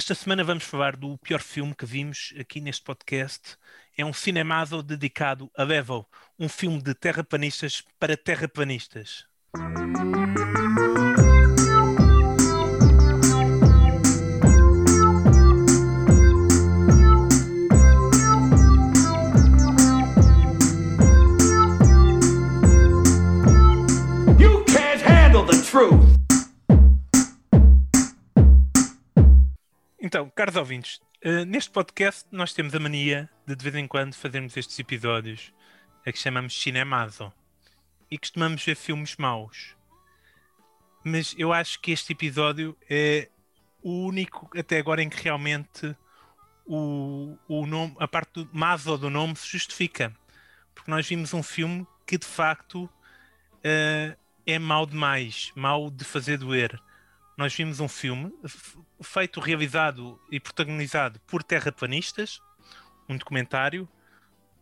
Esta semana vamos falar do pior filme que vimos aqui neste podcast. É um cinemado dedicado a Devil, um filme de terraplanistas para terraplanistas. Então, caros ouvintes, eh, neste podcast nós temos a mania de de vez em quando fazermos estes episódios a que chamamos Cinemazo e costumamos ver filmes maus. Mas eu acho que este episódio é o único até agora em que realmente o, o nome, a parte do mazo do nome se justifica. Porque nós vimos um filme que de facto eh, é mau demais, mau de fazer doer. Nós vimos um filme feito, realizado e protagonizado por terraplanistas, um documentário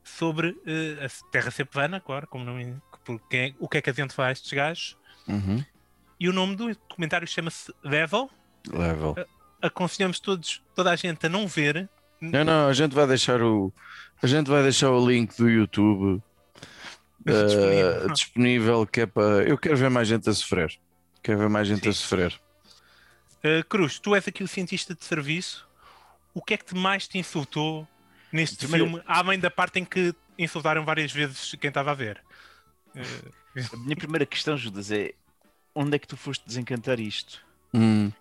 sobre eh, a Terra ser plana, claro, como não, porque, o que é que a gente faz estes gajos. Uhum. E o nome do documentário chama-se Level. Level. Aconselhamos todos, toda a gente a não ver. Não, não, a gente vai deixar o. A gente vai deixar o link do YouTube eh, Disponível. disponível, que é para. Eu quero ver mais gente a sofrer. Quero ver mais gente Sim. a sofrer. Uh, Cruz, tu és aqui o cientista de serviço. O que é que te mais te insultou neste Primeiro- filme, além da parte em que insultaram várias vezes quem estava a ver? Uh, A minha primeira questão, Judas, é onde é que tu foste desencantar isto? Hum,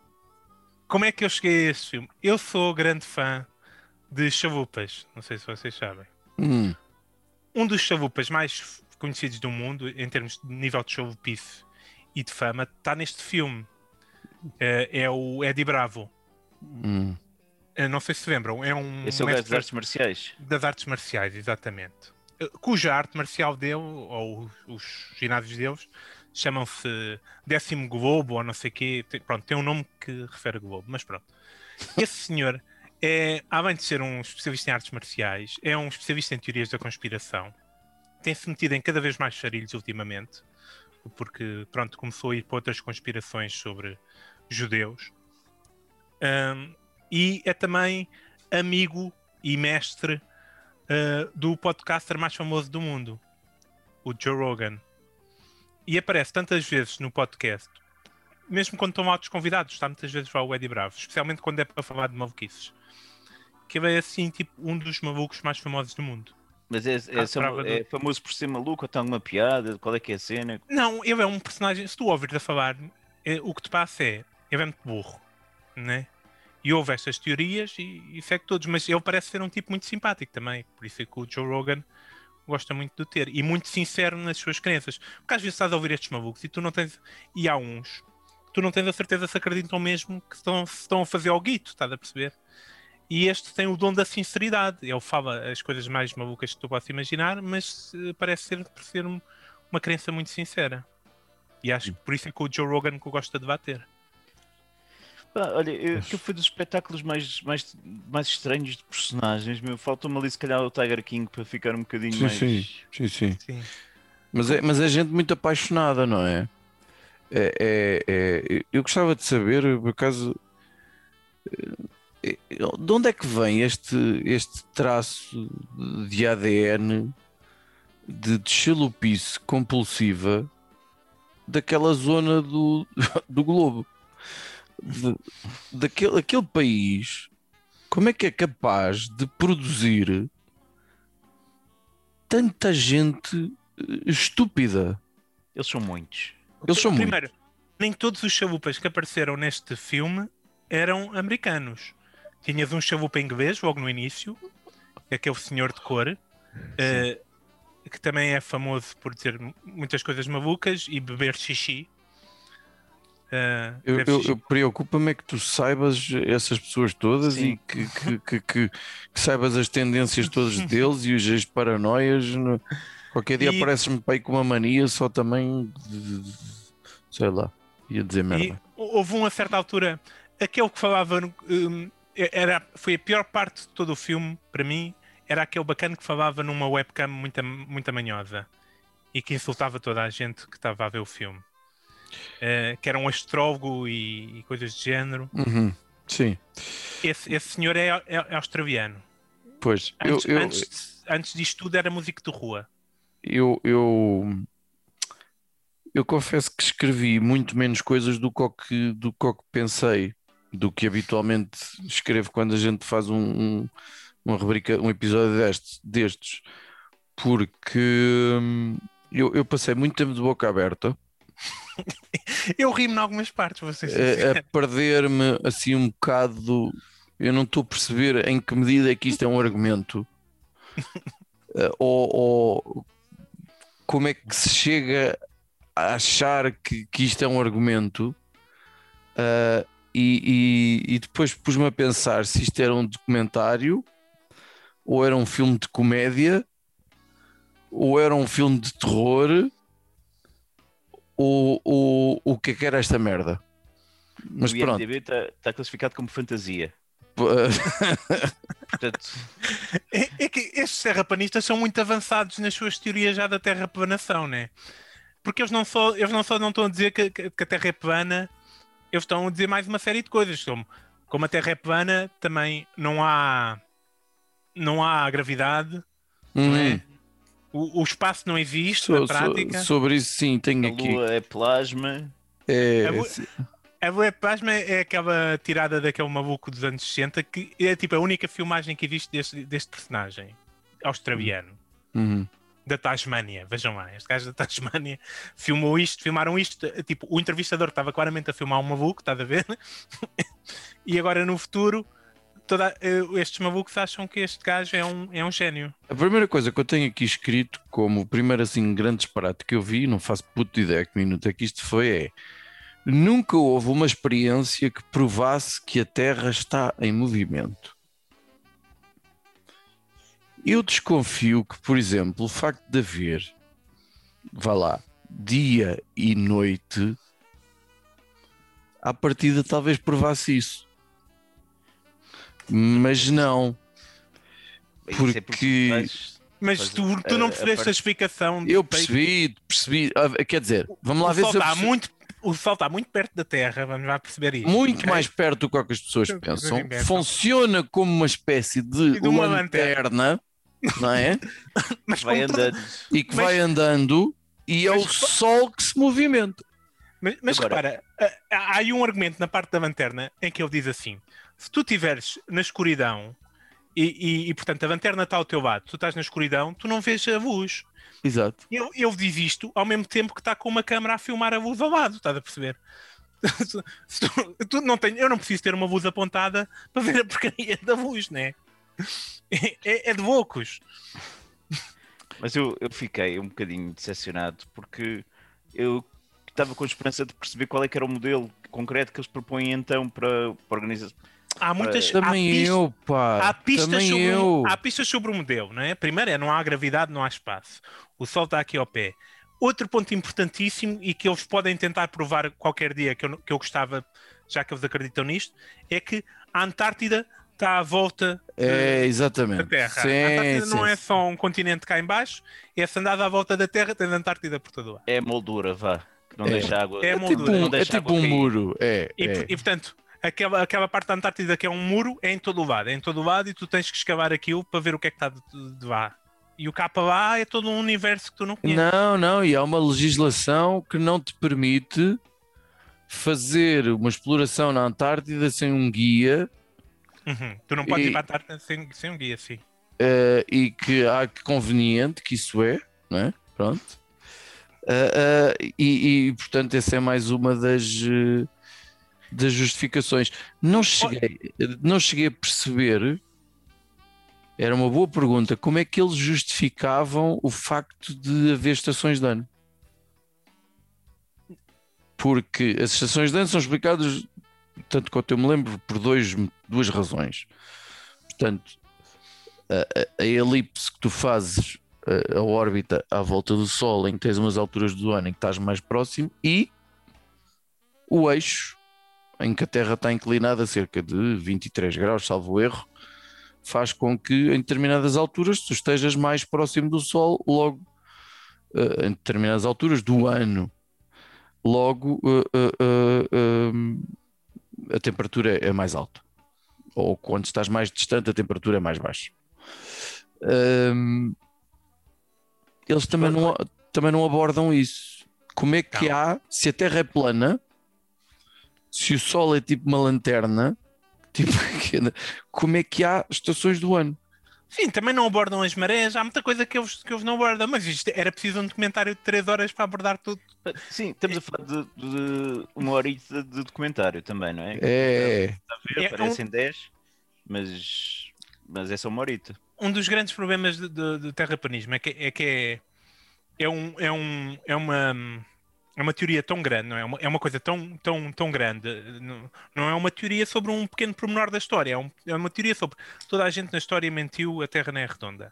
como é que eu cheguei a este filme? Eu sou grande fã de chalupas, não sei se vocês sabem. hum, Um dos chalupas mais conhecidos do mundo, em termos de nível de chalupice e de fama, está neste filme. Uh, é o Eddie Bravo. hum. Uh, não sei se lembram, é um Esse é o das artes marciais. das artes marciais, exatamente. Uh, Cuja arte marcial dele, ou os, os ginásios deles, chamam-se Décimo Globo, ou não sei o quê. Tem, pronto, tem um nome que refere a Globo, mas pronto. Esse senhor, é, além de ser um especialista em artes marciais, é um especialista em teorias da conspiração. Tem-se metido em cada vez mais charilhos ultimamente, porque, pronto, começou a ir para outras conspirações sobre judeus. Ahm, e é também amigo e mestre uh, do podcaster mais famoso do mundo, o Joe Rogan. E aparece tantas vezes no podcast, mesmo quando estão altos convidados, está muitas vezes lá o Eddie Bravo, especialmente quando é para falar de maluquices. Que ele é assim, tipo, um dos malucos mais famosos do mundo. Mas é, é, do- é famoso por ser maluco ou tem alguma piada? Qual é que é a cena? Não, ele é um personagem. Se tu ouvires a falar, é- o que te passa é. Ele é muito burro, né? E ouve estas teorias e, e segue todos. Mas ele parece ser um tipo muito simpático também. Por isso é que o Joe Rogan gosta muito de ter. E muito sincero nas suas crenças. Porque às vezes estás a ouvir estes malucos e tu não tens. E há uns. Tu não tens a certeza se acreditam mesmo que estão, se estão a fazer ao guito, estás a perceber? E este tem o dom da sinceridade. Ele fala as coisas mais malucas que tu possas imaginar, mas eh, parece ser, por ser um- uma crença muito sincera. E acho que por isso é que o Joe Rogan que eu gosto de debater. Pá, olha, eu, aquilo foi dos espetáculos mais, mais, mais estranhos de personagens. Meu. Faltou-me ali, se calhar, o Tiger King para ficar um bocadinho Sim, mais. sim, sim, sim. Sim. Mas é, mas é gente muito apaixonada, não é? É, é- é- eu gostava de saber, por acaso, eh, de onde é que vem este, este traço de ADN de, chalupice compulsiva daquela zona do, do globo? De- daquele aquele país, como é que é capaz de produzir tanta gente eh, estúpida? Eles são muitos. Eles são. Primeiro, nem todos os chalupas que apareceram neste filme eram americanos. Tinhas um chalupa inglês logo no início, aquele senhor de cor, eh, que também é famoso por dizer muitas coisas malucas e beber xixi. Eh, Eu, eu, eu preocupa-me é que tu saibas essas pessoas todas Sim. e que, que, que, que- que saibas as tendências todas deles e os as paranoias. no- Qualquer dia E- apareces-me para aí com uma mania só também de, de- sei lá, ia dizer E merda. houve um a certa altura, aquele que falava, hum, era, foi a pior parte de todo o filme, para mim, era aquele bacana que falava numa webcam muito, muito manhosa e que insultava toda a gente que estava a ver o filme. Eh, que era um astrólogo e, e coisas de género. Uhum, Sim. Esse, esse senhor é, é, é australiano. Pois, eu, Antes, eu, antes, antes disto tudo era músico de rua. eu, eu, eu confesso que escrevi muito menos coisas do que, do que o que pensei, do que habitualmente escrevo quando a gente faz um, um, uma rubrica, um episódio deste, destes, porque hum, eu, eu passei muito tempo de boca aberta Eu rimo em algumas partes, ser a, a perder-me assim um bocado. Eu não estou a perceber em que medida é que isto é um argumento. Eh, ou, ou como é que se chega a achar que, que isto é um argumento. Eh, e, e- e depois pus-me a pensar se isto era um documentário, ou era um filme de comédia, ou era um filme de terror, ou, ou o que é que era esta merda. Mas o pronto, está tá classificado como fantasia. Portanto, É, é que estes terraplanistas são muito avançados nas suas teorias já da terraplanação, né? Porque eles não só, eles não, só não estão a dizer que, que- que a Terra é plana, eles estão a dizer mais uma série de coisas, como, como a Terra é plana, também não há não há gravidade, não é? Hum, O, o espaço não existe so- na so- prática. sobre isso sim, tenho a aqui. Lua é plasma. É, A lua- se- A Boa Pasma é aquela tirada daquele maluco dos anos 60 que é tipo a única filmagem que existe deste, deste personagem australiano. Uhum. Da Tasmânia, vejam lá, este gajo da Tasmânia filmou isto, filmaram isto, tipo, o entrevistador estava claramente a filmar um maluco, estás a ver? e agora no futuro, toda, eh, estes malucos acham que este gajo é um, é um gênio. A primeira coisa que eu tenho aqui escrito, como o primeiro assim grande disparate que eu vi, não faço puto de ideia que minuto é que isto foi, é nunca houve uma experiência que provasse que a Terra está em movimento. Eu desconfio que, por exemplo, o facto de haver, vá lá, dia e noite, à partida talvez provasse isso. Mas não. É Porque- Mas Pois, tu, tu não percebeste a, explicação. de Eu percebi, percebi. ah, Quer dizer, vamos lá o ver se eu está percebi. muito O Sol está muito perto da Terra, vamos lá perceber isso. muito ok? mais perto do que, que as pessoas pensam. Funciona como uma espécie de, De uma lanterna, não é? Mas vai andando. E que Mas- vai andando e é Mas- o sol que se movimenta. Mas, mas Agora- repara, há- aí um argumento na parte da lanterna em que ele diz assim: se tu estiveres na escuridão e, e- e, portanto a lanterna está ao teu lado, tu estás na escuridão, tu não vês a luz. Exato. Ele, ele diz isto ao mesmo tempo que está com uma câmera a filmar a luz ao lado, estás a perceber? Tu- tu não tenho, eu não preciso ter uma luz apontada para ver a porcaria da luz, né? É, é, é de loucos. Mas eu, eu fiquei um bocadinho decepcionado porque eu estava com a esperança de perceber qual é que era o modelo concreto que eles propõem então para, para a organização. Há muitas. há Também pistas- eu, pá. Há pistas, Também sobre eu. o, há pistas sobre o modelo, não é? Primeiro é não há gravidade, não há espaço. O Sol está aqui ao pé. Outro ponto importantíssimo e que eles podem tentar provar qualquer dia, que eu, que eu gostava, já que eles acreditam nisto, é que a Antártida está à volta É, exatamente. da Terra. Sim, a Antártida não sim, é só um continente cá em baixo, é se andado à volta da Terra, tens a Antártida por todo lado. É a moldura, vá, que não É. deixa água. É a É tipo moldura, um, não é deixa tipo água um muro. É, E, é. e, portanto, aquela, aquela parte da Antártida que é um muro é em todo o lado, é em todo o lado e tu tens que escavar aquilo para ver o que é que está de, de lá. E o cá para lá é todo um universo que tu não conheces. Não, não, e há uma legislação que não te permite fazer uma exploração na Antártida sem um guia Uhum. Tu não podes E- ir para a Antártida sem, sem um guia, sim. eh, e que há que conveniente que isso é, não é? Pronto. Eh, eh, e, e, portanto, essa é mais uma das, das justificações. Não cheguei, não cheguei a perceber. Era uma boa pergunta. Como é que eles justificavam o facto de haver estações de ano? Porque as estações de ano são explicadas, tanto quanto eu me lembro, por dois, duas razões. Portanto, a, a- elipse que tu fazes, a, a órbita à volta do Sol, em que tens umas alturas do ano em que estás mais próximo, e o eixo, em que a Terra está inclinada a cerca de 23 graus, salvo erro, faz com que em determinadas alturas tu estejas mais próximo do Sol, logo eh, em determinadas alturas do ano, logo eh, eh, eh, a temperatura é mais alta. ou quando estás mais distante, a temperatura é mais baixa. Hum, eles também não, também não abordam isso. Como é que há, se a Terra é plana, se o Sol é tipo uma lanterna, tipo, como é que há estações do ano? Sim, também não abordam as marés, há muita coisa que eles, que eles não abordam, mas isto era preciso um documentário de 3 horas para abordar tudo. Sim, estamos a falar de, de uma horita de documentário também, não é? É, Está a ver? É, Parecem 10, mas, mas é só uma horita. Um dos grandes problemas de terraplanismo é que é, que é, é, um, é, um, é uma. É uma teoria tão grande, não é? Uma- É uma coisa tão, tão, tão grande. Não, não é uma teoria sobre um pequeno pormenor da história. É, um- é uma teoria sobre toda a gente na história mentiu, a Terra não é redonda.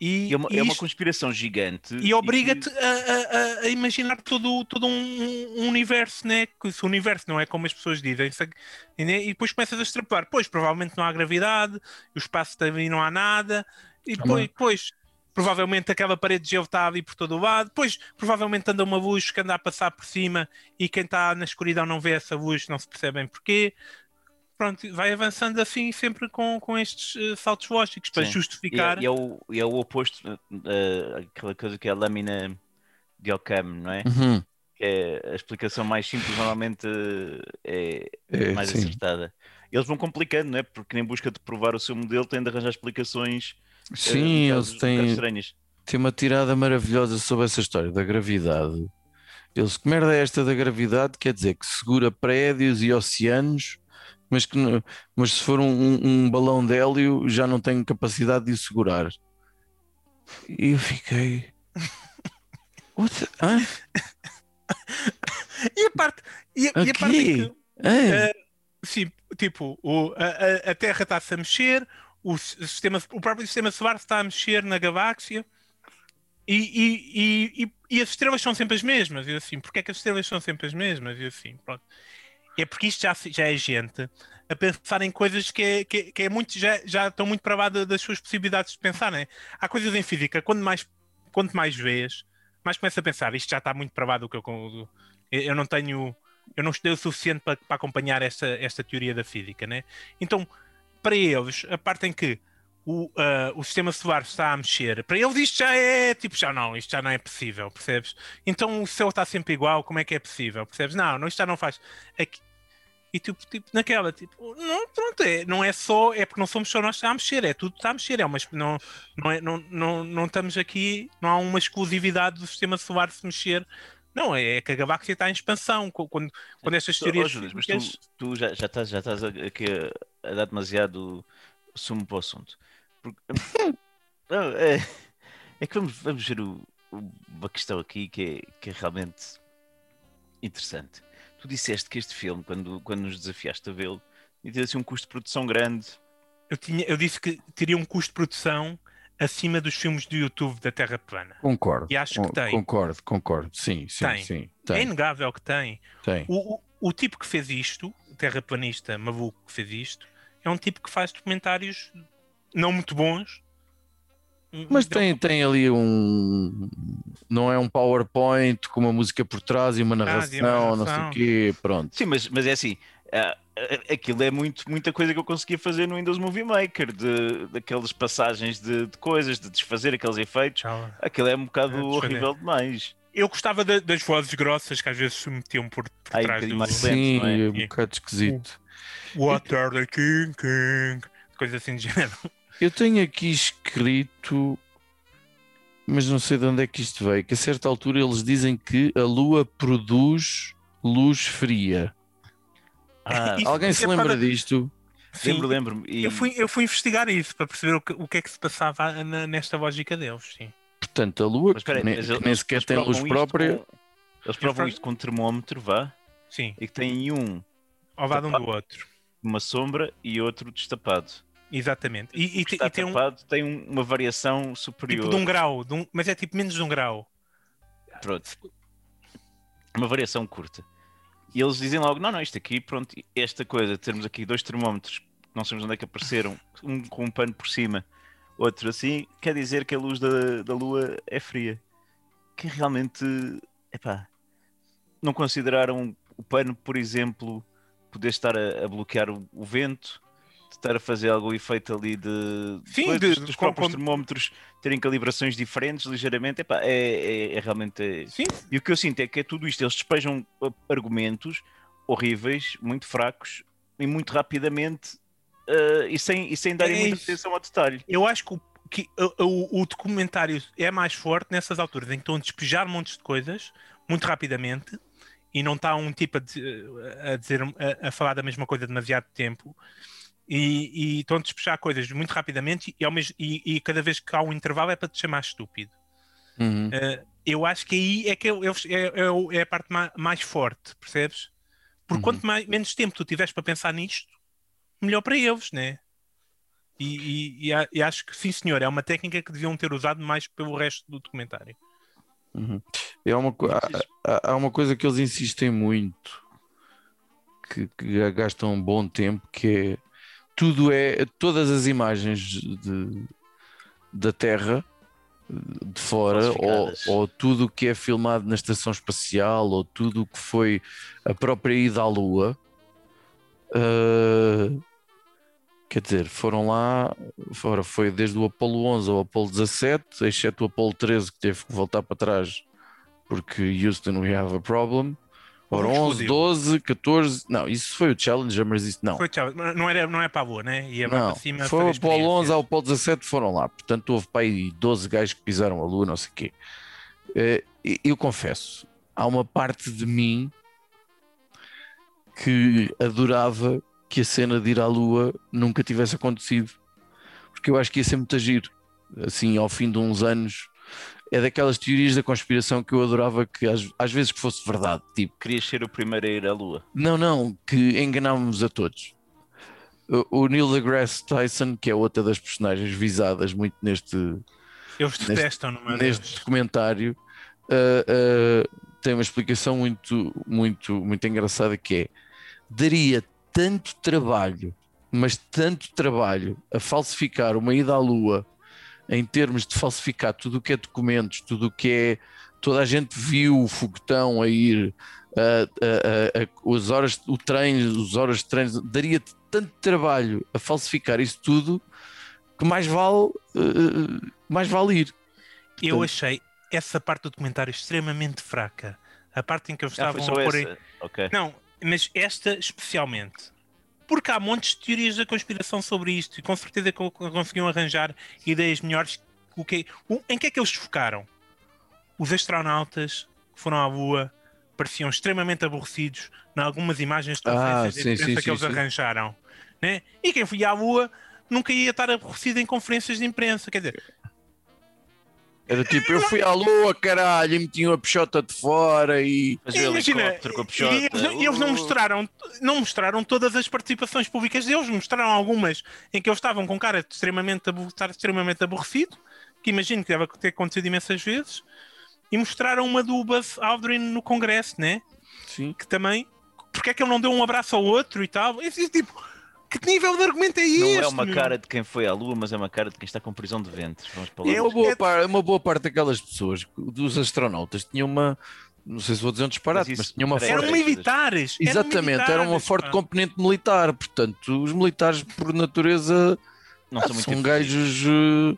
E, é uma, e é uma isto- conspiração gigante. E obriga-te que- a, a- a- imaginar todo, todo um, um universo, né? Que se o universo não é como as pessoas dizem, né? e depois começas a extrapolar. Pois, provavelmente não há gravidade, o espaço também não há nada, e depois, depois provavelmente aquela parede de gelo está ali por todo o lado, depois provavelmente anda uma luz que anda a passar por cima e quem está na escuridão não vê essa luz, não se percebe bem porquê. Pronto, vai avançando assim sempre com, com estes eh, saltos lógicos para Sim. E é, justificar. e é o, e é o oposto, uh, aquela coisa que é a lâmina de Occam, não é? Uhum. Que é a explicação mais simples, normalmente uh, é, É, mais sim. acertada. Eles vão complicando, não é? Porque em busca de provar o seu modelo têm de arranjar explicações uh, Sim, um bocado- eles têm, têm uma tirada maravilhosa sobre essa história da gravidade. Eles, que merda é esta da gravidade? Quer dizer que segura prédios e oceanos, mas, que, mas se for um, um- balão de hélio já não tem capacidade de o segurar. E eu fiquei. What Hã? E a parte, e a, e a parte que Hã? Sim, tipo, o, a- a Terra está-se a mexer, o, sistema, o próprio sistema solar está a mexer na galáxia e, e, e, e, as estrelas são sempre as mesmas. E assim, porque é que as estrelas são sempre as mesmas? E assim, pronto. É porque isto já, já é gente a pensar em coisas que, é, que, é- que é muito, já, já estão muito para lá da- das suas possibilidades de pensar, né? Há coisas em física, quanto mais, quanto mais vês, mais começa a pensar, isto já está muito para lá do que eu, do- eu não tenho eu não estudei o suficiente para, para acompanhar esta, esta teoria da física, né? Então, para eles, a parte em que o, ah, o sistema solar está a mexer, para eles isto já é tipo, já não, isto já não é possível, percebes? Então o céu está sempre igual, como é que é possível, percebes? Não, não isto já não faz. Aqui- e tipo, tipo, naquela, tipo, não, pronto, é, não é só, é porque não somos só nós que está a mexer, é tudo que está a mexer, é uma, não, não, é, não, não, não estamos aqui, não há uma exclusividade do sistema solar se mexer. Não, é que a galáxia está em expansão. Quando, quando estas Oh, teorias. Judas, mas tu, tu já, já estás, já estás aqui a, dar demasiado sumo para o assunto. Porque- Não, é, é que vamos, vamos ver o- o- uma questão aqui que é, que é realmente interessante. Tu disseste que este filme, quando, quando nos desafiaste a vê-lo, ter assim um custo de produção grande. eu, tinha, eu disse que teria um custo de produção acima dos filmes do YouTube da Terra Plana. Concordo. E acho que tem. Concordo, concordo. Sim, sim, Tem. sim. É Tem, inegável que tem. tem. O, o, o tipo que fez isto, o terraplanista maluco que fez isto, é um tipo que faz documentários não muito bons. Mas tem, tem ali um. Não é um PowerPoint com uma música por trás e uma e narração, uma não sei o quê. Pronto. Sim, mas, mas é assim, ah, ah, aquilo é muito, muita coisa que eu conseguia fazer no Windows Movie Maker, de, daquelas passagens de, de coisas, de desfazer aqueles efeitos. Aquilo é um bocado É, horrível demais. Eu gostava da- das vozes grossas que às vezes se metiam por, por Ai, um trás bocadinho do mais lento. Sim, não é? é um bocado esquisito. What are the king, king? Coisa assim de género. Eu tenho aqui escrito, mas não sei de onde é que isto veio, que a certa altura eles dizem que a Lua produz luz fria. Ah, Isso- Alguém se é lembra para- disto? Sim, lembro, lembro-me. E- Eu fui, eu fui investigar isso para perceber o que, o que é que se passava na- nesta lógica deles. Sim. Portanto, a Lua, Mas espera aí, que nem, mas que eles- nem sequer tem luz própria, com- Eles provam isto com um termómetro, vá, Sim, e que tem um ao lado um do outro. uma sombra e outro destapado. Exatamente. E, e e tem um tapado tem um- uma variação superior. tipo de um grau, de um- mas é tipo menos de um grau. Pronto. Uma variação curta. E eles dizem logo: não, não, isto aqui, pronto, esta coisa, termos aqui dois termómetros, não sabemos onde é que apareceram, um com um pano por cima, outro assim, quer dizer que a luz da, da Lua é fria. Que realmente, epá, não consideraram o pano, por exemplo, poder estar a, a bloquear o, o vento, estar a fazer algum efeito ali de, Sim, coisas, de- dos com- próprios termómetros terem calibrações diferentes ligeiramente, epá, é, é, é realmente. é- Sim, E o que eu sinto é que é tudo isto, eles despejam uh, argumentos horríveis, muito fracos e muito rapidamente uh, e, sem, e sem darem É muita atenção ao detalhe. eu acho que, o, que o, o- o documentário é mais forte nessas alturas em que estão a despejar montes de coisas muito rapidamente e não está um tipo a, a dizer a, a falar da mesma coisa demasiado tempo e, e estão a despejar coisas muito rapidamente e, mesmo, e, e cada vez que há um intervalo é para te chamar estúpido. Uhum. Uh, eu acho que aí é que eu- eu- é, é é a parte ma- mais, forte, percebes? Porque Uhum. quanto mais, menos tempo tu tiveres para pensar nisto, melhor para eles, né? E, e- a- e acho que sim, senhor, é uma técnica que deviam ter usado mais pelo resto do documentário. Uhum. É uma, há, há- uma coisa que eles insistem muito, que, que gastam um bom tempo, que é tudo é todas as imagens de, da Terra de fora, ou, ou tudo o que é filmado na estação espacial, ou tudo o que foi a própria ida à Lua. ah, quer dizer, foram lá, fora, foi desde o Apolo 11 ao Apolo 17, exceto o Apolo 13 que teve que voltar para trás porque Houston we have a problem. Ora, um 11, explosivo. 12, 14, não, isso foi o Challenger, mas isso não. Foi, tchau, não, era, não é para a boa, né? Ia lá Não, para cima. foi o Apolo 11 ao. Apolo 17 foram lá, portanto houve para aí 12 gajos que pisaram a lua, não sei o quê. Eh, Eu confesso, há uma parte de mim que adorava que a cena de ir à lua nunca tivesse acontecido, porque eu acho que ia ser muito giro, assim, ao fim de uns anos. É daquelas teorias da conspiração que eu adorava que às, às vezes que fosse verdade, tipo, Querias ser o primeiro a ir à Lua. não, não, que enganávamos a todos. O, o Neil deGrasse Tyson, que é outra das personagens visadas muito neste, Eles detestam, não é? neste documentário, ah, ah, tem uma explicação muito, muito, muito engraçada que é daria tanto trabalho, mas tanto trabalho a falsificar uma ida à Lua em termos de falsificar tudo o que é documentos, tudo o que é toda a gente viu o foguetão a ir, ah, ah, ah, ah, as horas, o treino, as horas de treino, daria tanto trabalho a falsificar isso tudo que mais vale, ah, mais vale ir. Eu Portanto- achei essa parte do documentário extremamente fraca. A parte em que eles Ah, foi estavam só a pôr. em- essa. Ok. Não, mas esta especialmente. Porque há montes de teorias da conspiração sobre isto e com certeza conseguiam arranjar ideias melhores. O que, o- em que é que eles focaram? Os astronautas que foram à Lua pareciam extremamente aborrecidos em algumas imagens de Ah, sim, de imprensa sim, que eles sim. arranjaram. Né? E quem foi à Lua nunca ia estar aborrecido em conferências de imprensa. Quer dizer, Era tipo, eu fui à lua, caralho, e meti uma peixota de fora e. Imagina, com a e peixota, eles, não- eles não uh, mostraram, não mostraram todas as participações públicas deles, mostraram algumas em que eles estavam com cara de extremamente, estar extremamente aborrecido, que imagino que deve ter acontecido imensas vezes, e mostraram uma do Buzz Aldrin no Congresso, né? Sim. Que também, porque é que ele não deu um abraço ao outro e tal? Esse tipo, que nível de argumento é este? Não é uma meu? cara de quem foi à Lua, mas é uma cara de quem está com prisão de lá. É Uma boa, é- par- uma boa parte daquelas pessoas, dos astronautas, tinha uma. Não sei se vou dizer um disparate, Mas mas, isso- tinha uma Eram militares. eram Exatamente, era uma forte pá. componente militar. Portanto, os militares, por natureza, Não ah, são muito são gajos eh,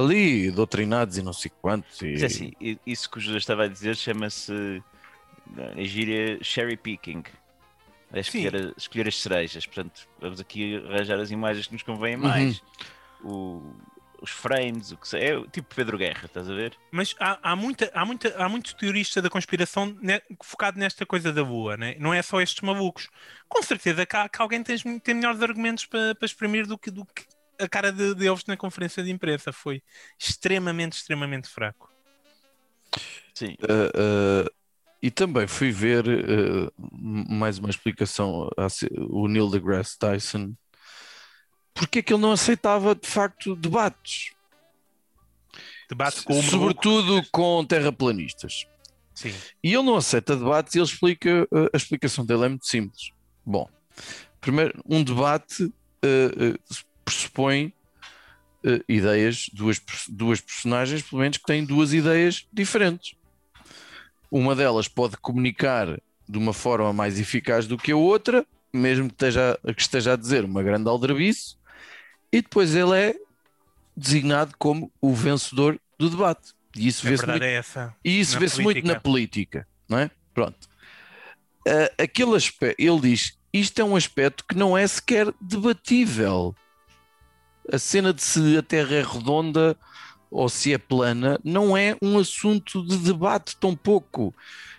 ali, doutrinados e não sei quantos. E... Mas é assim, isso que o José estava a dizer chama-se na gíria cherry picking. É escolher, a- escolher as cerejas. Portanto, vamos aqui arranjar as imagens que nos convêm mais. O- os frames, o que se- é o tipo Pedro Guerra, estás a ver? Mas há, há, muita, há, muita, há muito teorista da conspiração ne- focado nesta coisa da Lua, né? não é só estes malucos. Com certeza que, há- que alguém tem, tem melhores argumentos para, para exprimir do que, do que a cara de, deles na conferência de imprensa. Foi extremamente, extremamente fraco. Sim. Uh, uh, e também fui ver uh, mais uma explicação o Neil deGrasse Tyson porque é que ele não aceitava de facto debates, Debate com sobretudo com terraplanistas. Sim. E ele não aceita debates e ele explica, uh, a explicação dele é muito simples. Bom, primeiro, um debate uh, uh, pressupõe uh, ideias, duas, duas personagens, pelo menos, que têm duas ideias diferentes. Uma delas pode comunicar de uma forma mais eficaz do que a outra, mesmo que esteja, que esteja a dizer uma grande aldrabice, e depois ele é designado como o vencedor do debate. E isso A vê-se muito, é e isso na vê-se muito política. na política, não é? Pronto. Ah, aquele aspecto, ele diz: isto é um aspecto que não é sequer debatível. A cena de se a Terra é redonda ou se é plana não é um assunto de debate tão pouco.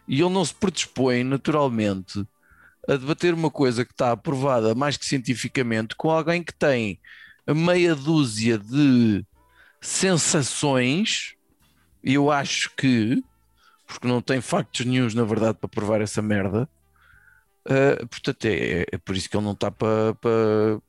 E ele não se predispõe naturalmente a debater uma coisa que está aprovada mais que cientificamente com alguém que tem meia dúzia de sensações. E eu acho que, porque não tem factos nenhums na verdade para provar essa merda, ah, portanto é, é por isso que ele não está para, para,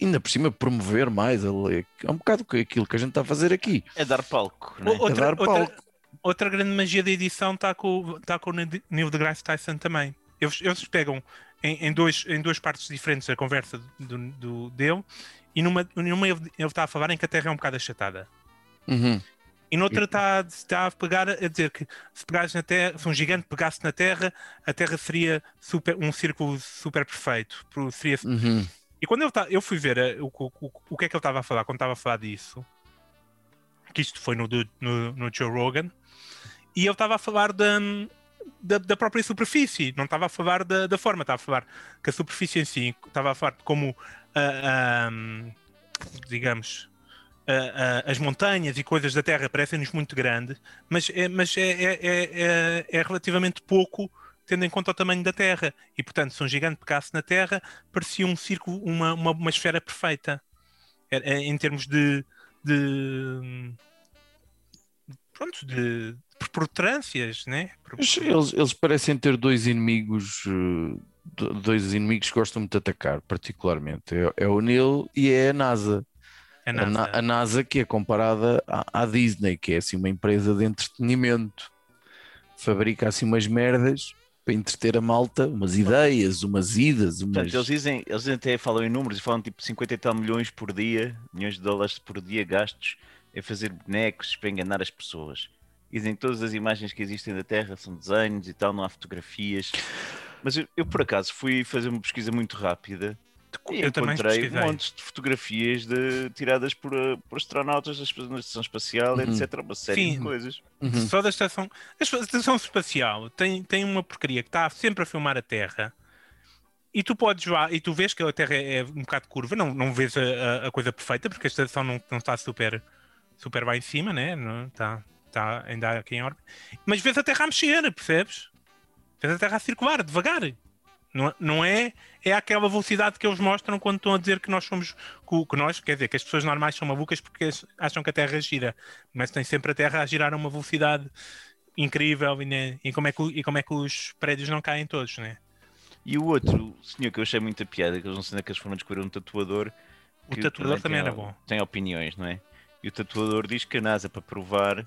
ainda por cima promover mais. Ele, é um bocado aquilo que a gente está a fazer aqui. É dar palco, é? O- Outra, dar outra, palco. outra grande magia da edição está com, o- tá com o Neil deGrasse Tyson também. Eles, eles pegam em, em, dois, em duas partes diferentes a conversa do, do- dele e numa, numa ele ele está a falar em que a Terra é um bocado achatada. Uhum. E noutra está, está a pegar a dizer que se pegares na Terra, se um gigante pegasse na Terra, a Terra seria super, um círculo super perfeito. Seria Uhum. E quando tá, eu fui ver eh, o, o, o, que é que ele estava a falar quando estava a falar disso, que isto foi no, no, no Joe Rogan, e ele estava a falar da, da, da própria superfície, não estava a falar da, da forma, estava a falar que a superfície em si, estava a falar de como, ah, ah, digamos, ah, ah, as montanhas e coisas da Terra parecem-nos muito grandes, mas, é, mas é, é, é, é- é relativamente pouco tendo em conta o tamanho da Terra. E, portanto, se um gigante pegasse na Terra, parecia um círculo, uma, uma, uma esfera perfeita. É- é em termos de. de pronto, de protuberâncias, né? Eles, eles parecem ter dois inimigos, eh, do- dois inimigos que gostam muito de atacar, particularmente. É, é o Neil e é a NASA. A A, NASA. Na- a NASA que é comparada à, à Disney, que é assim uma empresa de entretenimento. Fabrica assim umas merdas para entreter a malta, umas ideias, umas idas, umas... Portanto, eles dizem, eles até falam em números e falam tipo 50 e tal milhões por dia, milhões de dólares por dia gastos a fazer bonecos para enganar as pessoas. Dizem que todas as imagens que existem da Terra são desenhos e tal, não há fotografias. Mas eu, eu, por acaso fui fazer uma pesquisa muito rápida e Eu também encontrei montes de fotografias de- tiradas por, eh, por astronautas da estação espacial, Uhum. etc. Uma série Sim. de coisas. Uhum. Só da estação. A estação espacial tem, tem uma porcaria que está sempre a filmar a Terra. E tu podes lá, e tu vês que a Terra é, um bocado curva, não, não vês a, a- a coisa perfeita, porque a estação não, não está super, super lá em cima, né? Não, está, está ainda aqui em órbita. Mas vês a Terra a mexer, percebes? Vês a Terra a circular, devagar. Não, não é, é aquela velocidade que eles mostram quando estão a dizer que nós somos, que, nós, quer dizer, que as pessoas normais são malucas porque acham que a Terra gira mas tem sempre a Terra a girar a uma velocidade incrível e, né, e, como, é que, e como é que os prédios não caem todos, né? E o outro senhor que eu achei muita piada, que eles não sei onde é que eles foram descobrir um tatuador. O tatuador também tem, era bom. Tem opiniões, não é? E o tatuador diz que a NASA, para provar,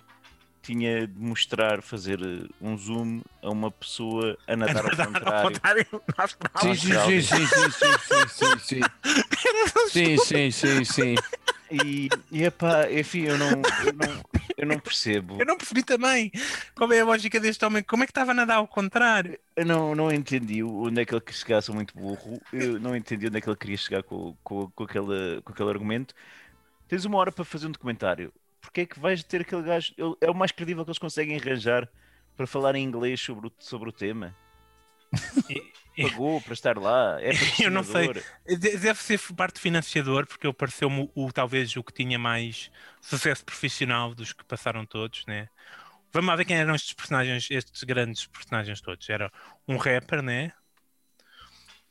tinha de mostrar, fazer eh, um zoom a uma pessoa a nadar ao contrário. Sim, sim, sim, sim, sim, sim, sim, sim, sim, sim, sim, sim. E, e epá, enfim, eu não, eu não, eu não percebo. Eu não percebi também qual é a lógica deste homem. Como é que estava a nadar ao contrário? Eu não, não entendi onde é que ele quis chegar, sou muito burro. Eu não entendi onde é que ele queria chegar com, com, com, aquele, com aquele argumento. Tens uma hora para fazer um documentário. Porquê é que vais ter aquele gajo? Ele- é o mais credível que eles conseguem arranjar para falar em inglês sobre o, sobre o tema. Pagou para estar lá. É Eu não sei. Deve ser parte financiador, porque ele pareceu-me o, talvez o que tinha mais sucesso profissional dos que passaram todos, né? Vamos lá ver quem eram estes personagens, estes grandes personagens todos. Era um rapper, né?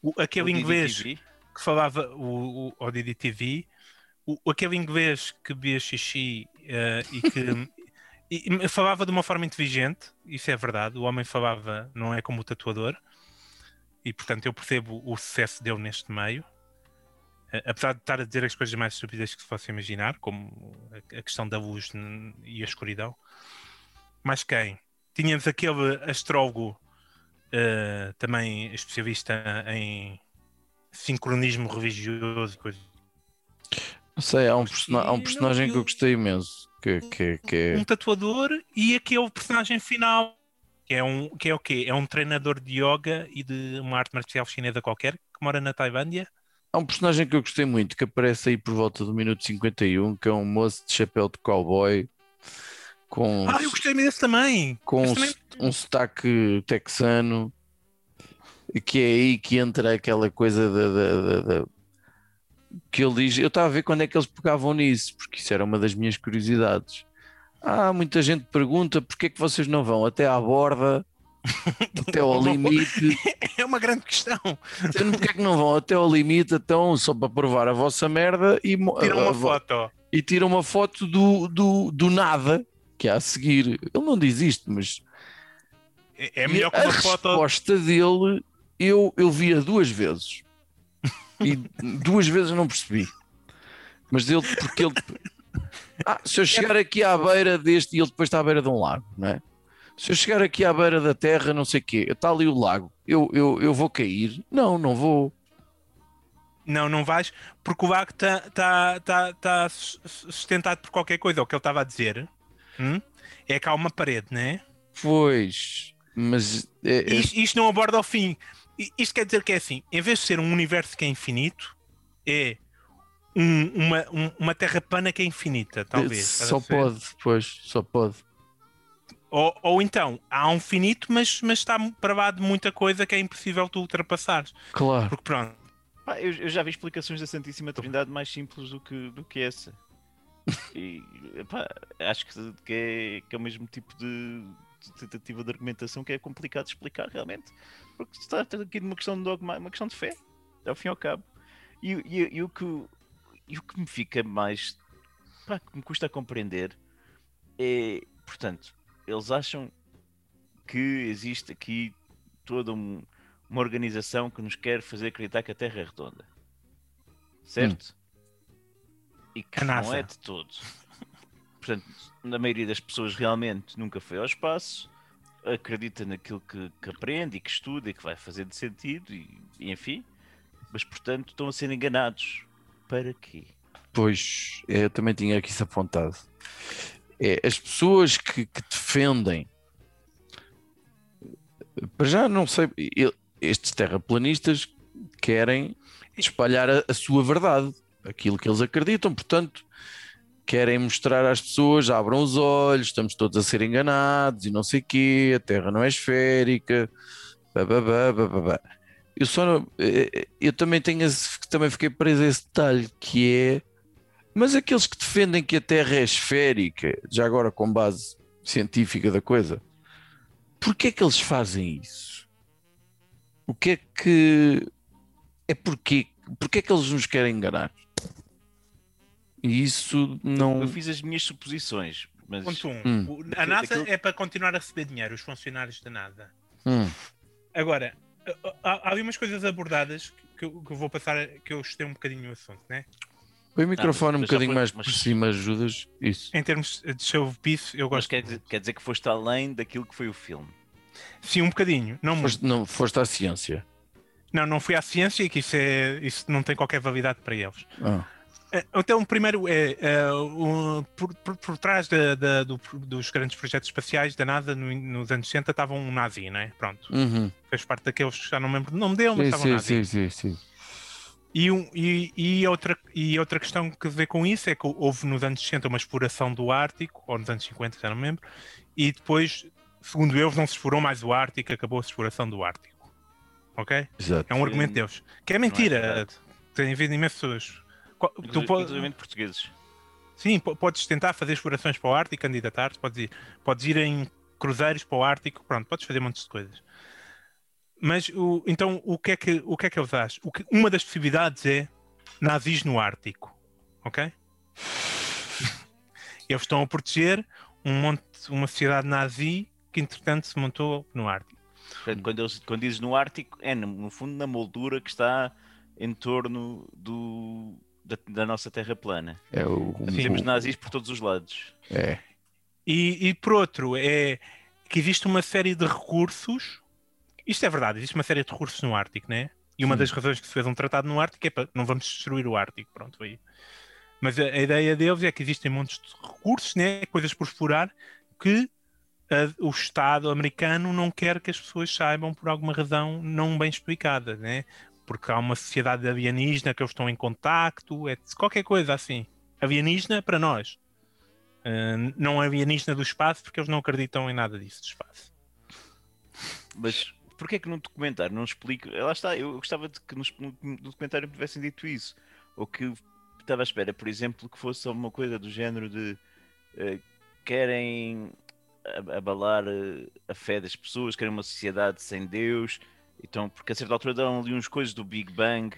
O, aquele O inglês que falava o, o, ao DDTV, o, aquele inglês que bebia xixi eh, e que e- falava de uma forma inteligente, isso é verdade, o homem falava, não é como o tatuador, e portanto eu percebo o sucesso dele neste meio, Eh, apesar de estar a dizer as coisas mais estúpidas que se possa imaginar, como a, a questão da luz e a escuridão. Mas quem? Tínhamos aquele astrólogo eh, também especialista em sincronismo religioso e coisas. Não sei, há um, persona- há um personagem que eu gostei imenso, que, que, que é... um tatuador e aquele personagem final que é um que é o quê? É um treinador de yoga e de uma arte marcial chinesa qualquer que mora na Tailândia. há um personagem que eu gostei muito que aparece aí por volta do minuto 51, que é um moço de chapéu de cowboy com, Ah, eu gostei desse também. com um, também- um sotaque texano, e que é aí que entra aquela coisa da, da- da- da- que ele diz. Eu estava a ver quando é que eles pegavam nisso, porque isso era uma das minhas curiosidades. Ah, muita gente pergunta porque é que vocês não vão até à borda, até ao limite. É uma grande questão. Então, porque é que não vão até ao limite, então, só para provar a vossa merda e, mo- Tira a- uma a foto. e tira uma foto do, do, do nada que há a seguir. Ele não diz isto, mas É, é melhor que a uma foto. resposta dele eu, eu via duas vezes e duas vezes não percebi. Mas ele, porque ele. Ah, se eu chegar aqui à beira deste, e ele depois está à beira de um lago, não é? Se eu chegar aqui à beira da terra, não sei o quê, está ali o lago, eu, eu, eu vou cair? Não, não vou. Não, não vais, porque o lago está tá, tá, tá sus- sustentado por qualquer coisa. O que ele estava a dizer hum, é que há uma parede, não é? Pois, mas é- é- Isto, isto não aborda ao fim. Isto quer dizer que é assim: em vez de ser um universo que é infinito, é um- uma, um- uma terra plana que é infinita, talvez. só pode, pois, só pode. Ou, ou então, há um finito, mas, mas está para lá de muita coisa que é impossível tu ultrapassares. Claro. Porque pronto, Pá, eu, eu já vi explicações da Santíssima Trindade mais simples do que, do que essa. E pá, acho que, que, é, que é o mesmo tipo de tentativa de argumentação que é complicado de explicar realmente. Porque se está aqui de uma questão de dogma, uma questão de fé, ao fim e ao cabo. E, e, e o, que, e o que me fica mais. Pá, que me custa a compreender é. Portanto, eles acham que existe aqui toda um- uma organização que nos quer fazer acreditar que a Terra é redonda. Certo? E que não é de todo. Portanto, a maioria das pessoas realmente nunca foi ao espaço, acredita naquilo que, que aprende e que estuda e que vai fazer de sentido, e, e enfim. Mas, portanto, estão a ser enganados. Para quê? Pois, é, eu também tinha aqui isso apontado. É, as pessoas que, que defendem, para já não sei, estes terraplanistas querem espalhar a, a sua verdade, aquilo que eles acreditam, portanto, querem mostrar às pessoas, abram os olhos, estamos todos a ser enganados e não sei quê, a Terra não é esférica, bababá, bababá. Eu só não- eh, eh, eu também tenho também fiquei preso a esse detalhe que é mas aqueles que defendem que a Terra é esférica, já agora com base científica da coisa, porquê é que eles fazem isso? O que é que é porque porque é que eles nos querem enganar? E isso não Eu fiz as minhas suposições, mas ponto um, Hum. a NASA Daquilo- é para continuar a receber dinheiro, os funcionários da NASA. Hum, Agora, há, há ali umas coisas abordadas que eu, que eu vou passar, que eu estudei um bocadinho o assunto, né? põe o microfone um mas bocadinho foi- mais mas- por cima, ajudas? Isso. Em termos de show piece, eu mas gosto. quer, dizer, quer dizer que foste além daquilo que foi o filme. Sim, um bocadinho. Não, muito. Foste, não, foste à ciência. não, não fui à ciência, que isso, é, isso não tem qualquer validade para eles. Ah, Então, primeiro, é, é, o- por, por- por trás da- da- do- dos grandes projetos espaciais da NASA no- nos anos 60 estava um nazi, né? Pronto. uhum. Fez parte daqueles, já não me lembro do nome dele, mas estava um nazi. sim, sim, sim. E, um- e- e outra, e outra questão que vê com isso é que houve nos anos 60 uma exploração do Ártico, ou nos anos 50, já não me lembro, e depois, segundo eles, não se explorou mais o Ártico, acabou a exploração do Ártico. Ok? Exato. É um argumento deles. Que é é mentira. verdade. Tem havido imensas. Qual- Tu portugueses. Sim, po- podes tentar fazer explorações para o Ártico, candidatar-te, podes ir, podes ir em cruzeiros para o Ártico, pronto, podes fazer montes de coisas. Mas o, então o que é que o que é que eles acham? Que, uma das possibilidades é nazis no Ártico, ok? eles estão a proteger um monte, uma sociedade nazi que entretanto se montou no Ártico. Portanto, quando, eles, quando dizes no Ártico, é no, no fundo na moldura que está em torno do, da, da nossa Terra plana. É o, Temos o- nazis por todos os lados. é. E, e por outro, é que existe uma série de recursos. Isto é verdade, existe uma série de recursos no Ártico, né? E uma Sim. das razões que se fez um tratado no Ártico é para não vamos destruir o Ártico, pronto, foi. Mas a, a ideia deles é que existem montes de recursos, né? Coisas por explorar que a- o Estado americano não quer que as pessoas saibam por alguma razão não bem explicada, né? Porque há uma sociedade alienígena que eles estão em contacto, é qualquer coisa assim. Alienígena para nós. Uh, não alienígena do espaço, porque eles não acreditam em nada disso do espaço. Mas porquê é que no documentário não explica? Lá está, eu gostava de que no, documentário me tivessem dito isso. Ou que estava à espera, por exemplo, que fosse uma coisa do género de uh, querem abalar uh, a fé das pessoas, querem uma sociedade sem Deus. Então, porque a certa altura dão ali uns coisas do Big Bang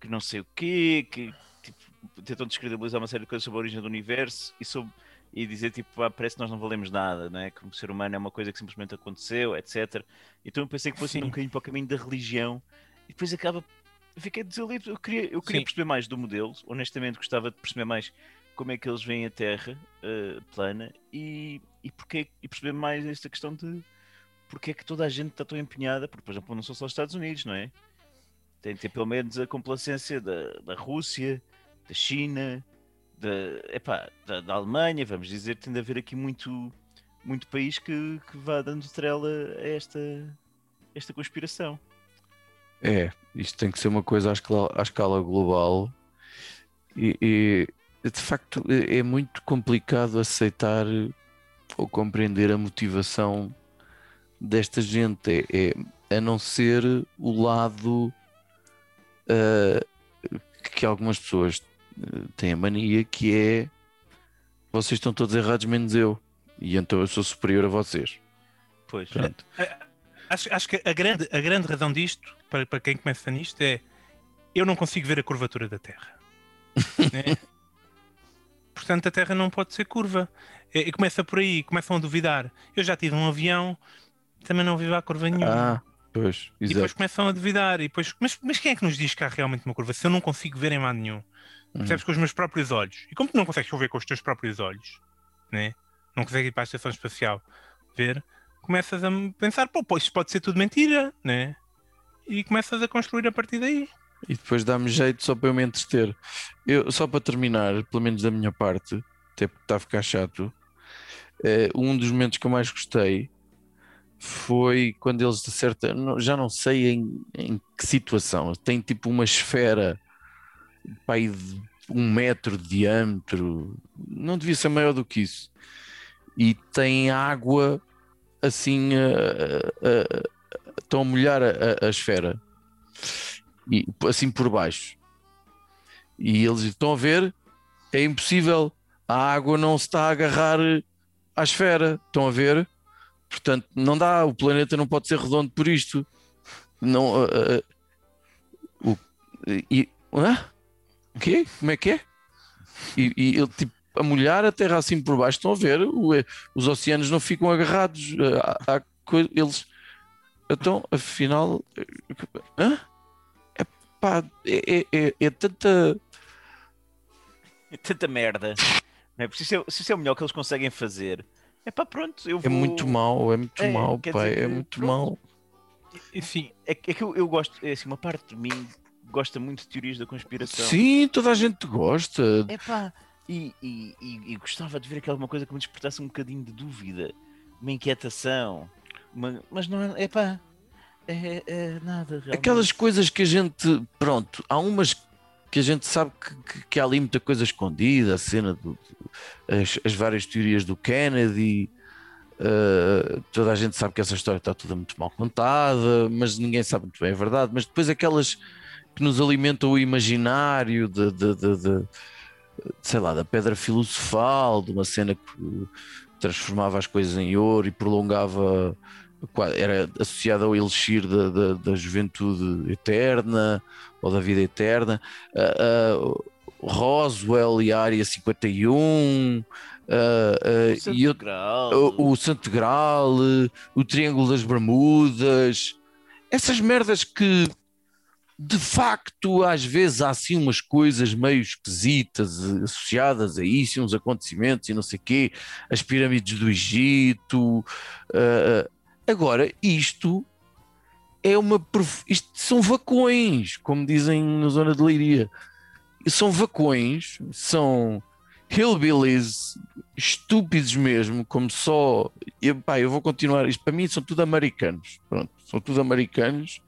que não sei o quê, que tipo, tentam descredibilizar uma série de coisas sobre a origem do universo e, sobre, e dizer tipo, ah, parece que nós não valemos nada, não é? que o ser humano é uma coisa que simplesmente aconteceu, etc. Então eu pensei que fosse um bocadinho para o caminho da religião e depois acaba. Fiquei desiludido. Eu queria, eu queria perceber mais do modelo, honestamente gostava de perceber mais como é que eles veem a Terra uh, plana e, e, porque, e perceber mais esta questão de porque é que toda a gente está tão empenhada, porque, por exemplo, não são só os Estados Unidos, não é? Tem que ter pelo menos a complacência da, da Rússia, da China, da, epá, da, da, Alemanha, vamos dizer, tem de haver aqui muito, muito país que, que vá dando trela a esta, esta conspiração. É, isto tem que ser uma coisa à escala, à escala global e, e, de facto é muito complicado aceitar ou compreender a motivação desta gente é, é a não ser o lado uh, que algumas pessoas ah, têm a mania que é vocês estão todos errados menos eu e então eu sou superior a vocês. Pois. Pronto. Acho, acho que a grande, a grande razão disto, para, para quem começa nisto, é eu não consigo ver a curvatura da Terra. né? Portanto, a Terra não pode ser curva. E começa por aí, começam a duvidar. Eu já tive um avião também não vive à curva nenhuma. Ah, pois, exato. E depois começam a duvidar. E depois, mas, mas quem é que nos diz que há realmente uma curva se eu não consigo ver em lado nenhum? Uhum. Percebes com os meus próprios olhos. E como tu não consegues ver com os teus próprios olhos, né? não consegues ir para a estação espacial ver, começas a pensar, pô, isto pode ser tudo mentira, né? E começas a construir a partir daí. E depois dá-me jeito só para eu me entreter. Eu, só para terminar, pelo menos da minha parte, até porque está a ficar chato, é, um dos momentos que eu mais gostei foi quando eles de certa, já não sei em, em que situação, tem tipo uma esfera de um metro de diâmetro, não devia ser maior do que isso, e tem água assim estão a molhar a, a, esfera. E assim por baixo. E eles estão a ver, é impossível, a água não se está a agarrar à esfera, estão a ver? Portanto, não dá, o planeta não pode ser redondo por isto. Não. Uh, uh, o, e, uh, o quê? Como é que é? E, e ele, tipo, a molhar a terra assim por baixo, estão a ver, o, os oceanos não ficam agarrados a, eles. Então, afinal. É, pá, é, é, é tanta. É tanta merda. Não é? Se, isso é, isso é o melhor que eles conseguem fazer, é pá, pronto, eu é vou... É muito mal, é muito é, pai, dizer, é muito pronto. mal. Enfim, é, é que eu, eu, gosto, é assim, uma parte de mim gosta muito de teorias da conspiração. Sim, toda a gente gosta. É pá, e, e, e, e, gostava de ver aquela uma coisa que me despertasse um bocadinho de dúvida, uma inquietação, uma, mas não é, é pá, é, é nada. Realmente. Aquelas coisas que a gente, pronto, há umas que a gente sabe que, que, que há ali muita coisa escondida, a cena do, as, as, várias teorias do Kennedy, uh, toda a gente sabe que essa história está toda muito mal contada, mas ninguém sabe muito bem a verdade. Mas depois aquelas que nos alimentam o imaginário de, de, de, de sei lá, da pedra filosofal, de uma cena que transformava as coisas em ouro e prolongava era associada ao elixir da, da, da, juventude eterna ou da vida eterna. Uh, uh, Roswell e a Área 51, uh, uh, Santo e. O, o Santo Graal, o Triângulo das Bermudas, essas merdas que de facto às vezes há assim umas coisas meio esquisitas associadas a isso, uns acontecimentos e não sei o quê, as pirâmides do Egito. Uh, agora, isto é uma. Isto são vacões, como dizem na zona de Leiria são vacões, são hillbillies estúpidos mesmo, como só. Eu, pá, eu vou continuar. Isto para mim são tudo americanos. Pronto, são tudo americanos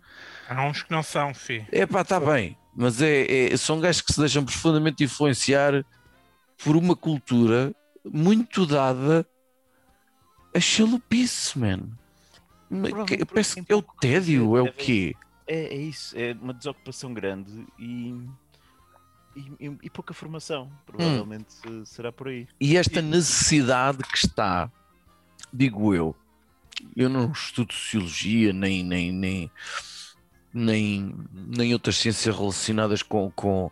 Há uns que não são, fi. É pá, está bem, mas é, é- são gajos que se deixam profundamente influenciar por uma cultura muito dada a chalupice, man. Que- Parece isso que é o tédio, é o quê? É, é isso, é uma desocupação grande e, e, e- pouca formação. Provavelmente eh, será por aí. E esta necessidade que está, digo eu, eu não estudo sociologia nem, nem, nem, nem, nem outras ciências relacionadas com, com,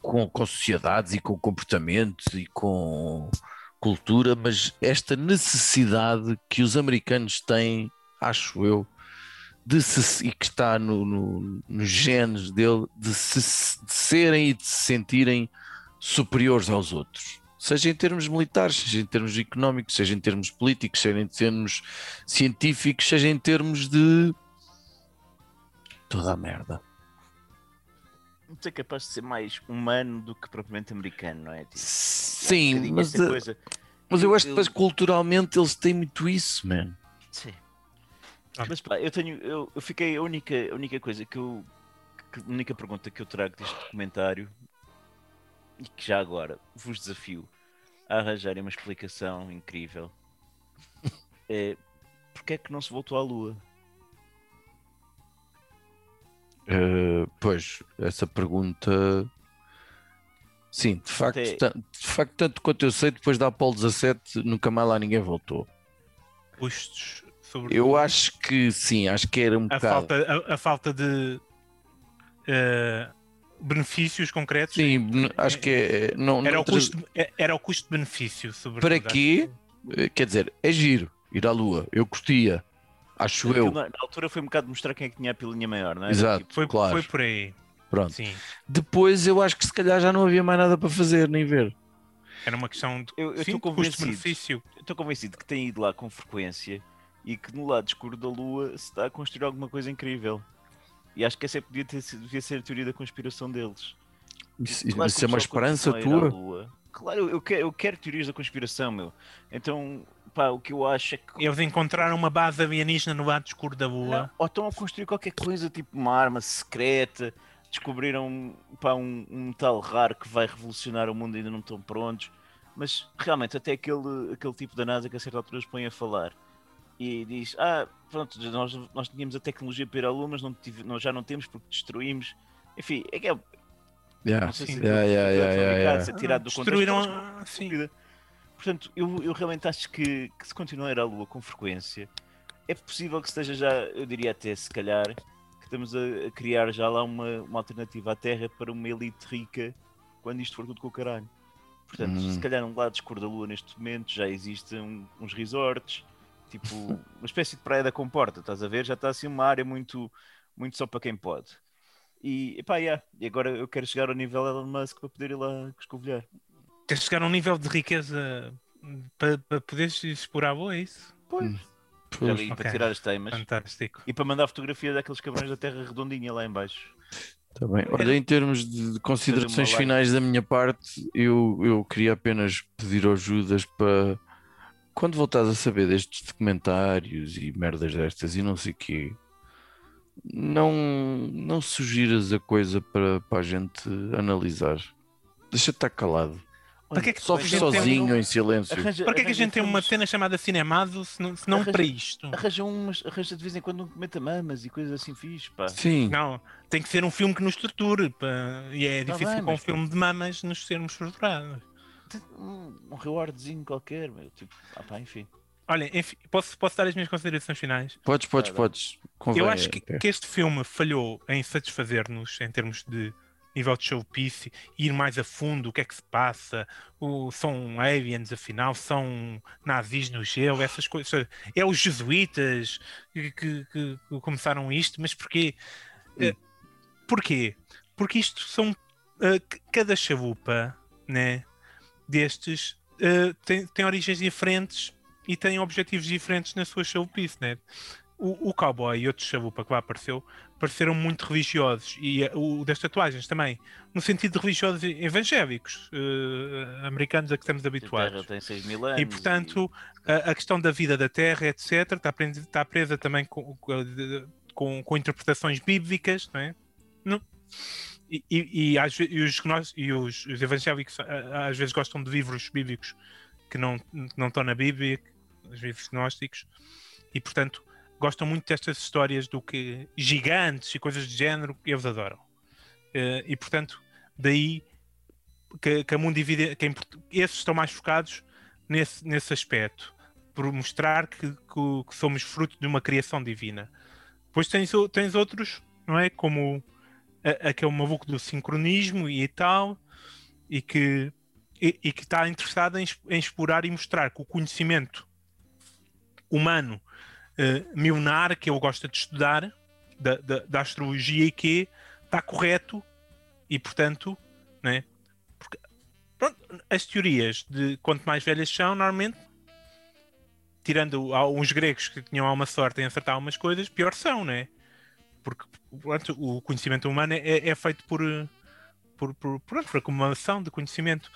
com, com sociedades e com comportamento e com cultura, mas esta necessidade que os americanos têm, acho eu, de se, e que está no, no- nos genes dele, de, se, de serem e de se sentirem superiores aos outros. Seja em termos militares, seja em termos económicos, seja em termos políticos, seja em termos científicos, seja em termos de toda a merda. Sei capaz de ser mais humano do que propriamente americano, não é? Tipo, um Sim, bocadinho mas, esta eh, coisa. mas eu acho que eu- depois, culturalmente eles têm muito isso, man. Sim. Ah. Mas pá, eu tenho. Eu, eu fiquei. A única, a única coisa que eu. que- a única pergunta que eu trago deste documentário e que já agora vos desafio a arranjarem uma explicação incrível é porque é que não se voltou à Lua? Eh, pois, essa pergunta. Sim, de facto, Até- ta- de facto, tanto quanto eu sei, depois da Apolo 17, nunca mais lá ninguém voltou. Custos, sobre Eu acho que sim, acho que era um a bocado. falta, a, a falta de eh, benefícios concretos. Sim, n- acho que é. Não, Era não o, custo, é- era o custo-benefício. Para quê? que- Quer dizer, é giro ir à Lua. Eu curtia. Acho Aquilo eu. Na, na altura foi um bocado mostrar quem é que tinha a pilinha maior, não é? Exato. Tipo, Foi, Claro. foi por aí. Pronto. Sim. Depois eu acho que se calhar já não havia mais nada para fazer, nem ver. Era uma questão de, Eu- eu custo-benefício. eu estou convencido que tem ido lá com frequência e que no lado escuro da Lua se está a construir alguma coisa incrível. E acho que essa podia ter, devia ser a teoria da conspiração deles. Isso, Claro isso é uma esperança tua? Lua. Claro, eu quero, eu quero teorias da conspiração, meu. Então, pá, o que eu acho é que. Eles encontraram uma base alienígena no lado escuro da Lua. Não, ou estão a construir qualquer coisa, tipo uma arma secreta, descobriram pá, um, um metal raro que vai revolucionar o mundo e ainda não estão prontos. Mas realmente, até aquele, aquele tipo da NASA que a certa altura os põe a falar e diz: Ah, pronto, nós, nós tínhamos a tecnologia para ir à Lua, mas não tive- nós já não temos porque destruímos. Enfim, é que é. Yeah. Não sei se sim. Yeah, yeah, yeah, yeah, yeah. ser tirado do contexto. Destruíram. Sim. Portanto, eu, eu realmente acho que, que se continuar a ir à Lua com frequência, é possível que esteja já, eu diria até se calhar, que estamos a, a criar já lá uma, uma alternativa à Terra para uma elite rica quando isto for tudo com o caralho. Portanto, Hum. se calhar um lado escuro da Lua neste momento já existem um- uns resorts, tipo uma espécie de praia da comporta, estás a ver? Já está assim uma área muito, muito só para quem pode. E, epá, yeah. e agora eu quero chegar ao nível Elon Musk para poder ir lá escovilhar. Queres chegar a um nível de riqueza para, para poderes explorar a Lua, é isso? Pois. Pois. Ali Ok. para tirar as teimas. Fantástico. E para mandar fotografia daqueles cabrões da terra redondinha lá em baixo. Tá bem. Olha, em termos de considerações finais da minha parte, eu, eu queria apenas pedir ao Judas para quando voltares a saber destes documentários e merdas destas e não sei o quê, não, não sugiras a coisa para, para a gente analisar. Deixa de estar calado. Para que é que Sofre a gente tem um- sozinho em silêncio. Arranja, Para que é que a gente tem uma cena chamada Cinemado se não, se não Arranja- para isto? Arranja, umas, arranja de vez em quando um meta-mamas e coisas assim fixe, pá. Sim, Não, tem que ser um filme que nos torture. pá. E é Tá difícil bem, com um filme de mamas nos sermos torturados. Um, um rewardzinho qualquer, meu. Tipo, ah pá, enfim. Olha, enfim, posso, posso dar as minhas considerações finais? podes, podes, Tá, podes. Convém, Eu acho que, até. que este filme falhou em satisfazer-nos em termos de nível de showpiece, ir mais a fundo, o que é que se passa, o, são aliens afinal, são nazis no gelo, essas coisas. É os jesuítas que, que- que começaram isto, mas porquê? Eh, porquê? Porque isto são c- cada chalupa, né, destes eh, tem, tem origens diferentes e tem objetivos diferentes na sua showpiece, né? O, o cowboy e outro chalupa que lá apareceu pareceram muito religiosos e eh, o das tatuagens também, no sentido de religiosos evangélicos eh, americanos a que estamos A Terra habituados. tem 6 mil anos. E portanto, a, a questão da vida da Terra, etc., está presa, está presa também com, com- de- com, com interpretações bíblicas, não é? Não. E, e, e, às, e, os, e os, os evangélicos às vezes gostam de livros bíblicos que não, não estão na Bíblia, os livros gnósticos, e portanto gostam muito destas histórias do que gigantes e coisas de género eles adoram. Uh, e portanto, daí que, que a mundo divide, que esses estão mais focados nesse, nesse aspecto, por mostrar que, que, que, somos fruto de uma criação divina. Depois tens, tens outros, não é? Como aquele maluco do sincronismo e tal, e que, e, e que está interessado em, em, explorar e mostrar que o conhecimento humano uh, milenar que ele gosta de estudar, da, da, da astrologia e que está correto e, portanto, né, porque, pronto, as teorias de quanto mais velhas são, normalmente, tirando alguns gregos que tinham alguma sorte em acertar algumas coisas, pior são, né? Porque pronto, o conhecimento humano é, é feito por, por, por, por, acumulação de conhecimento.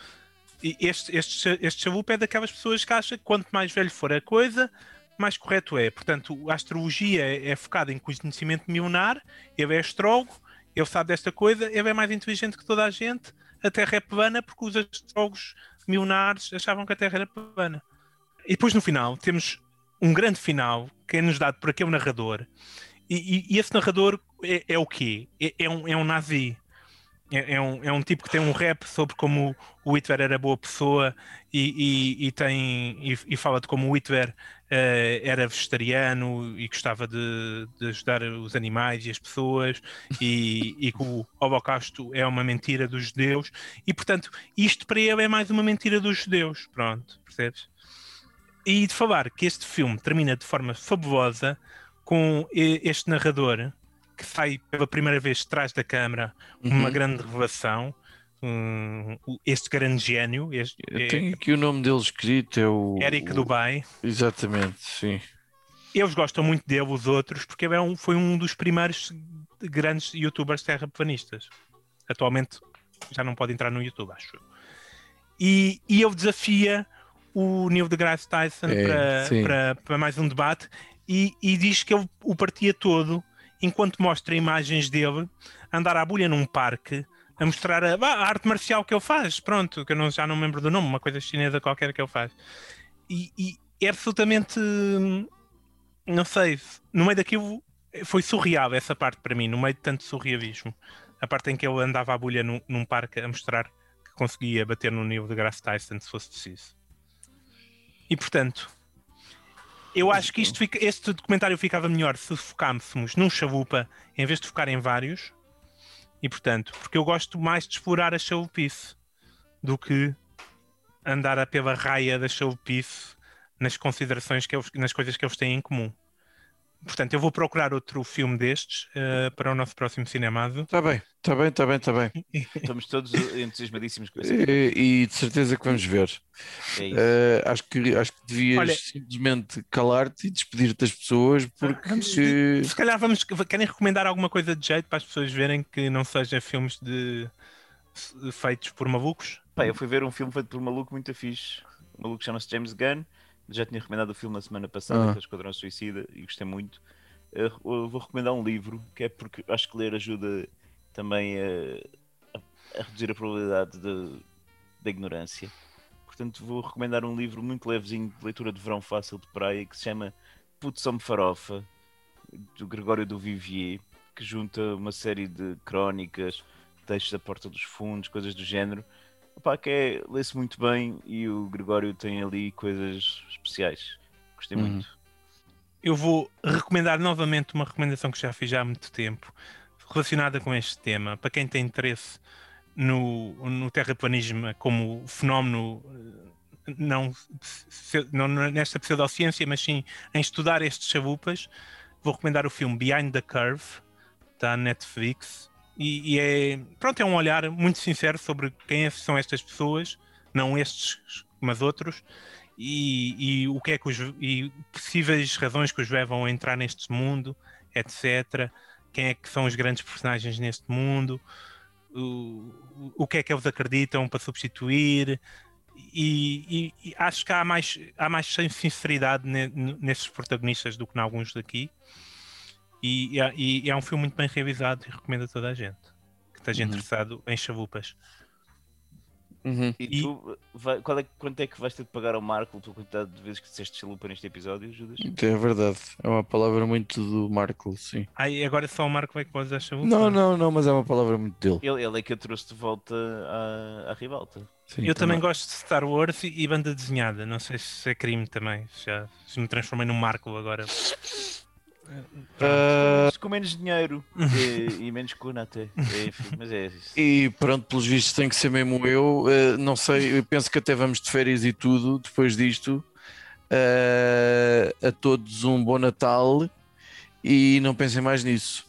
E este, este, este chalupa é daquelas pessoas que acham que quanto mais velho for a coisa, mais correto é. Portanto, a astrologia é, focada em conhecimento milenar, ele é astrólogo, ele sabe desta coisa, ele é mais inteligente que toda a gente, a Terra é plana porque os astrólogos milenares achavam que a Terra era plana. E depois no final temos um grande final que é nos dado por aquele narrador. E, e, e esse narrador é, é o quê? É, é, um, é um nazi. É, é, um, é um tipo que tem um rap sobre como o Hitler era boa pessoa e, e, e tem, e, e, fala de como o Hitler uh, era vegetariano e gostava de, de, ajudar os animais e as pessoas e, e que o Holocausto é uma mentira dos judeus e portanto isto para ele é mais uma mentira dos judeus, pronto, percebes? E de falar que este filme termina de forma fabulosa com este narrador que sai pela primeira vez de trás da câmara, uhum. uma grande revelação. Um, este grande gênio. Este, Eu é tenho aqui o nome dele escrito: é o Eric o... Dubai. Exatamente, sim. Eles gostam muito dele, os outros, porque é um, foi um dos primeiros grandes youtubers terraplanistas. Atualmente já não pode entrar no YouTube, acho. E, e ele desafia o Neil deGrasse Tyson é, para, para, para, mais um debate e, e diz que ele o partia todo enquanto mostra imagens dele andar à bolha num parque a mostrar a, a, arte marcial que ele faz, pronto, que eu não, já não me lembro do nome, uma coisa chinesa qualquer que ele faz. E, e é absolutamente, não sei, no meio daquilo foi surreal essa parte para mim, no meio de tanto surrealismo. A parte em que ele andava à bolha num, num parque a mostrar que conseguia bater no nível de Grace Tyson se fosse preciso. E portanto, eu acho que isto fica, este documentário ficava melhor se focássemos num chalupa em vez de focar em vários. E portanto, porque eu gosto mais de explorar a chalupice do que andar a pela raia da chalupice nas considerações que eles, nas coisas que eles têm em comum. Portanto, eu vou procurar outro filme destes uh, para o nosso próximo cinemado. Está bem, está bem, está bem, está bem. Estamos todos entusiasmadíssimos com isso. E, e, de certeza que vamos ver. É uh, acho, que, acho que devias Olha, simplesmente calar-te e despedir-te das pessoas porque. Vamos, se calhar vamos. Querem recomendar alguma coisa de jeito para as pessoas verem que não seja filmes de feitos por malucos? Pá, eu fui ver um filme feito por um maluco muito fixe. O maluco chama-se James Gunn já tinha recomendado o filme na semana passada, ah. que é Esquadrão Suicida, e gostei muito. Eu vou recomendar um livro, que é porque acho que ler ajuda também a, a, a reduzir a probabilidade de, da ignorância. Portanto, vou recomendar um livro muito levezinho de leitura de verão fácil de praia que se chama Putz-me Farofa, do Gregório do Vivier, que junta uma série de crónicas, textos da Porta dos Fundos, coisas do género, Opa, que é, lê-se muito bem e o Gregório tem ali coisas especiais. Gostei uhum. muito. Eu vou recomendar novamente uma recomendação que já fiz há muito tempo, relacionada com este tema, para quem tem interesse no, no terraplanismo como fenómeno eh, não, não nesta pseudociência, mas sim em estudar estes chalupas, vou recomendar o filme Behind the Curve, da Netflix, e, e, é, pronto, é um olhar muito sincero sobre quem é, são estas pessoas, não estes, mas outros, e, e o que é que os e possíveis razões que os levam a entrar neste mundo, etc. Quem é que são os grandes personagens neste mundo, o, o que é que eles acreditam para substituir, e, e, acho que há mais, há mais sinceridade ne, nesses protagonistas do que em alguns daqui. E, e, é- e é um filme muito bem realizado e recomendo a toda a gente que esteja Uhum. interessado em chalupas. Uhum. E, E- tu, vai- qual é, quanto é que vais ter de pagar ao Marco pela quantidade de vezes que disseste chalupa neste episódio, Judas? É verdade. É uma palavra muito do Marco, sim. Ai, agora só o Marco vai que pode usar chalupa. Não, não, não, mas é uma palavra muito dele. Ele, ele é que eu trouxe de volta à, à ribalta. Sim, Eu também gosto de Star Wars e, e banda desenhada. Não sei se é crime também. Já se me transformei num Marco agora. Ah, com menos dinheiro e, e menos cuna até. É, enfim, mas é isso. E pronto, pelos vistos tem que ser mesmo eu. Eh, não sei, eu penso que até vamos de férias e tudo depois disto. Eh, a todos um bom Natal e não pensem mais nisso.